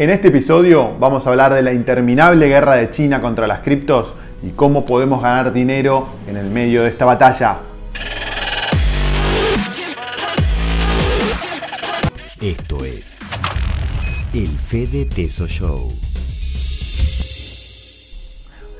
En este episodio vamos a hablar de la interminable guerra de China contra las criptos y cómo podemos ganar dinero en el medio de esta batalla. Esto es el Fede Teso Show.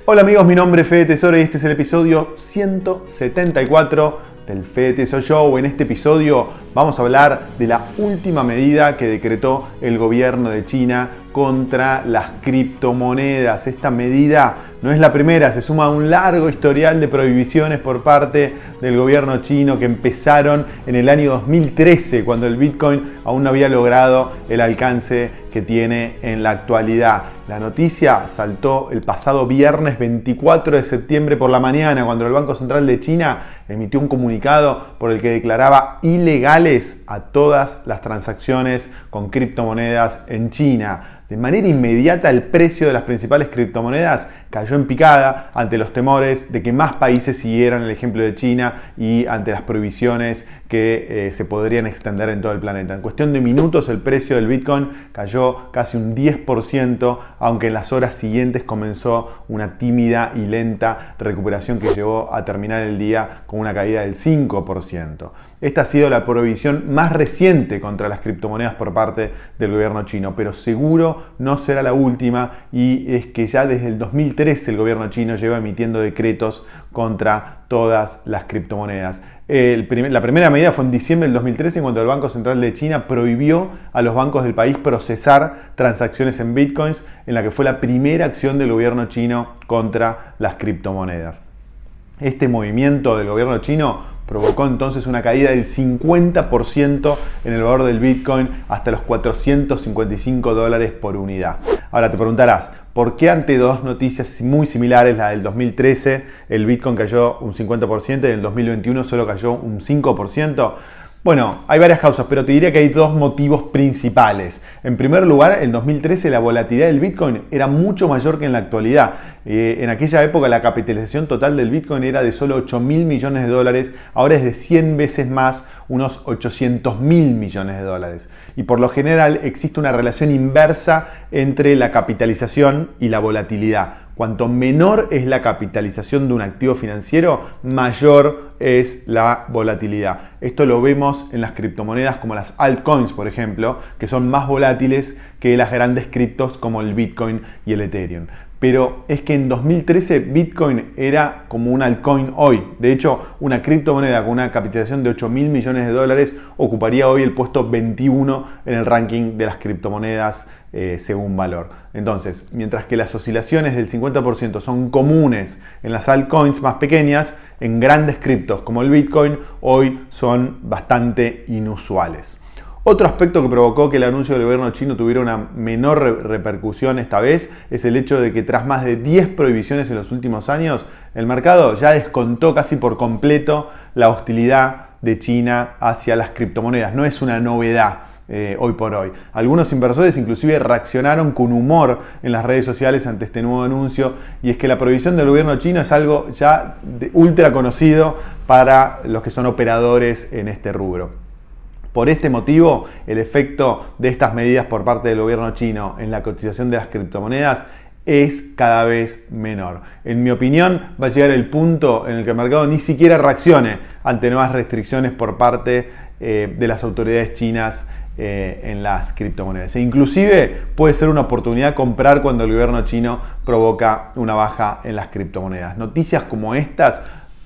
Hola amigos, mi nombre es Fede Tesoro y este es el episodio 174 del Fede Teso Show. En este episodio vamos a hablar de la última medida que decretó el gobierno de China contra las criptomonedas. Esta medida no es la primera, se suma a un largo historial de prohibiciones por parte del gobierno chino que empezaron en el año 2013, cuando el Bitcoin aún no había logrado el alcance que tiene en la actualidad. La noticia saltó el pasado viernes 24 de septiembre por la mañana, cuando el Banco Central de China emitió un comunicado por el que declaraba ilegales a todas las transacciones con criptomonedas en China. De manera inmediata el precio de las principales criptomonedas cayó en picada ante los temores de que más países siguieran el ejemplo de China y ante las prohibiciones que eh, se podrían extender en todo el planeta. En cuestión de minutos el precio del Bitcoin cayó casi un 10%, aunque en las horas siguientes comenzó una tímida y lenta recuperación que llevó a terminar el día con una caída del 5%. Esta ha sido la prohibición más reciente contra las criptomonedas por parte del gobierno chino, pero seguro no será la última y es que ya desde el 2013 el gobierno chino lleva emitiendo decretos contra todas las criptomonedas. la primera medida fue en diciembre del 2013 cuando el Banco Central de China prohibió a los bancos del país procesar transacciones en bitcoins, en la que fue la primera acción del gobierno chino contra las criptomonedas. Este movimiento del gobierno chino provocó entonces una caída del 50% en el valor del Bitcoin hasta los 455 dólares por unidad. Ahora te preguntarás, ¿por qué ante dos noticias muy similares, la del 2013, el Bitcoin cayó un 50% y en el 2021 solo cayó un 5%? Bueno, hay varias causas, pero te diría que hay dos motivos principales. En primer lugar, en 2013 la volatilidad del Bitcoin era mucho mayor que en la actualidad. Eh, en aquella época la capitalización total del Bitcoin era de solo 8 mil millones de dólares, ahora es de 100 veces más, unos 800 mil millones de dólares. Y por lo general existe una relación inversa entre la capitalización y la volatilidad. Cuanto menor es la capitalización de un activo financiero, mayor es la volatilidad. Esto lo vemos en las criptomonedas como las altcoins, por ejemplo, que son más volátiles que las grandes criptos como el Bitcoin y el Ethereum. Pero es que en 2013 Bitcoin era como un altcoin hoy. De hecho, una criptomoneda con una capitalización de 8 mil millones de dólares ocuparía hoy el puesto 21 en el ranking de las criptomonedas eh, según valor. Entonces, mientras que las oscilaciones del 50% son comunes en las altcoins más pequeñas, en grandes criptos como el Bitcoin hoy son bastante inusuales. Otro aspecto que provocó que el anuncio del gobierno chino tuviera una menor repercusión esta vez es el hecho de que tras más de 10 prohibiciones en los últimos años, el mercado ya descontó casi por completo la hostilidad de China hacia las criptomonedas. No es una novedad. Eh, hoy por hoy. Algunos inversores inclusive reaccionaron con humor en las redes sociales ante este nuevo anuncio y es que la prohibición del gobierno chino es algo ya ultra conocido para los que son operadores en este rubro. Por este motivo, el efecto de estas medidas por parte del gobierno chino en la cotización de las criptomonedas es cada vez menor. En mi opinión, va a llegar el punto en el que el mercado ni siquiera reaccione ante nuevas restricciones por parte eh, de las autoridades chinas eh, en las criptomonedas. E inclusive puede ser una oportunidad comprar cuando el gobierno chino provoca una baja en las criptomonedas. Noticias como estas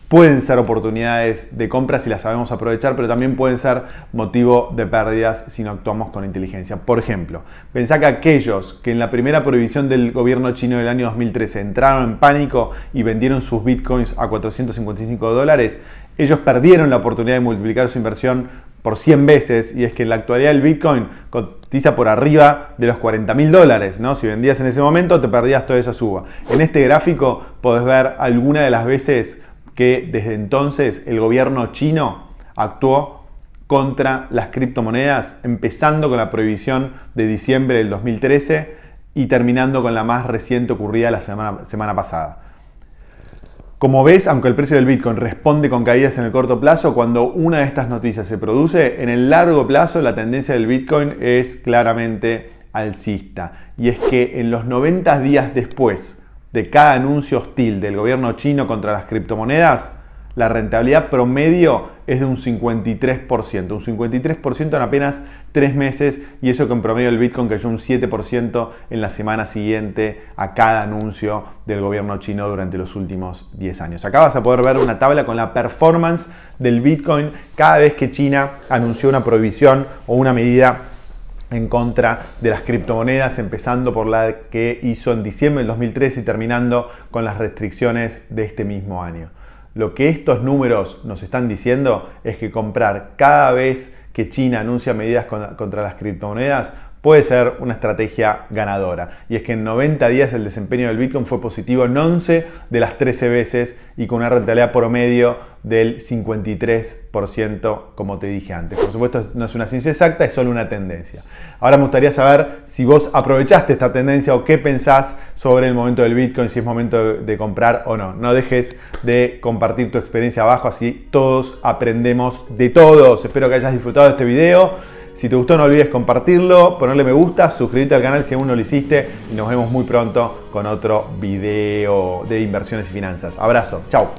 pueden ser oportunidades de compra si las sabemos aprovechar, pero también pueden ser motivo de pérdidas si no actuamos con inteligencia. Por ejemplo, pensá que aquellos que en la primera prohibición del gobierno chino del año 2013 entraron en pánico y vendieron sus bitcoins a 455 dólares, ellos perdieron la oportunidad de multiplicar su inversión por 100 veces y es que en la actualidad el Bitcoin cotiza por arriba de los 40 mil dólares. ¿no? Si vendías en ese momento te perdías toda esa suba. En este gráfico podés ver alguna de las veces que desde entonces el gobierno chino actuó contra las criptomonedas, empezando con la prohibición de diciembre del 2013 y terminando con la más reciente ocurrida la semana, semana pasada. Como ves, aunque el precio del Bitcoin responde con caídas en el corto plazo, cuando una de estas noticias se produce, en el largo plazo la tendencia del Bitcoin es claramente alcista. Y es que en los 90 días después de cada anuncio hostil del gobierno chino contra las criptomonedas, la rentabilidad promedio es de un 53%, un 53% en apenas tres meses y eso que en promedio el Bitcoin cayó un 7% en la semana siguiente a cada anuncio del gobierno chino durante los últimos 10 años. Acá vas a poder ver una tabla con la performance del Bitcoin cada vez que China anunció una prohibición o una medida en contra de las criptomonedas, empezando por la que hizo en diciembre del 2013 y terminando con las restricciones de este mismo año. Lo que estos números nos están diciendo es que comprar cada vez que China anuncia medidas contra las criptomonedas puede ser una estrategia ganadora. Y es que en 90 días el desempeño del Bitcoin fue positivo en 11 de las 13 veces y con una rentabilidad promedio del 53%, como te dije antes. Por supuesto, no es una ciencia exacta, es solo una tendencia. Ahora me gustaría saber si vos aprovechaste esta tendencia o qué pensás sobre el momento del Bitcoin, si es momento de comprar o no. No dejes de compartir tu experiencia abajo, así todos aprendemos de todos. Espero que hayas disfrutado de este video. Si te gustó no olvides compartirlo, ponerle me gusta, suscribirte al canal si aún no lo hiciste y nos vemos muy pronto con otro video de inversiones y finanzas. Abrazo, chao.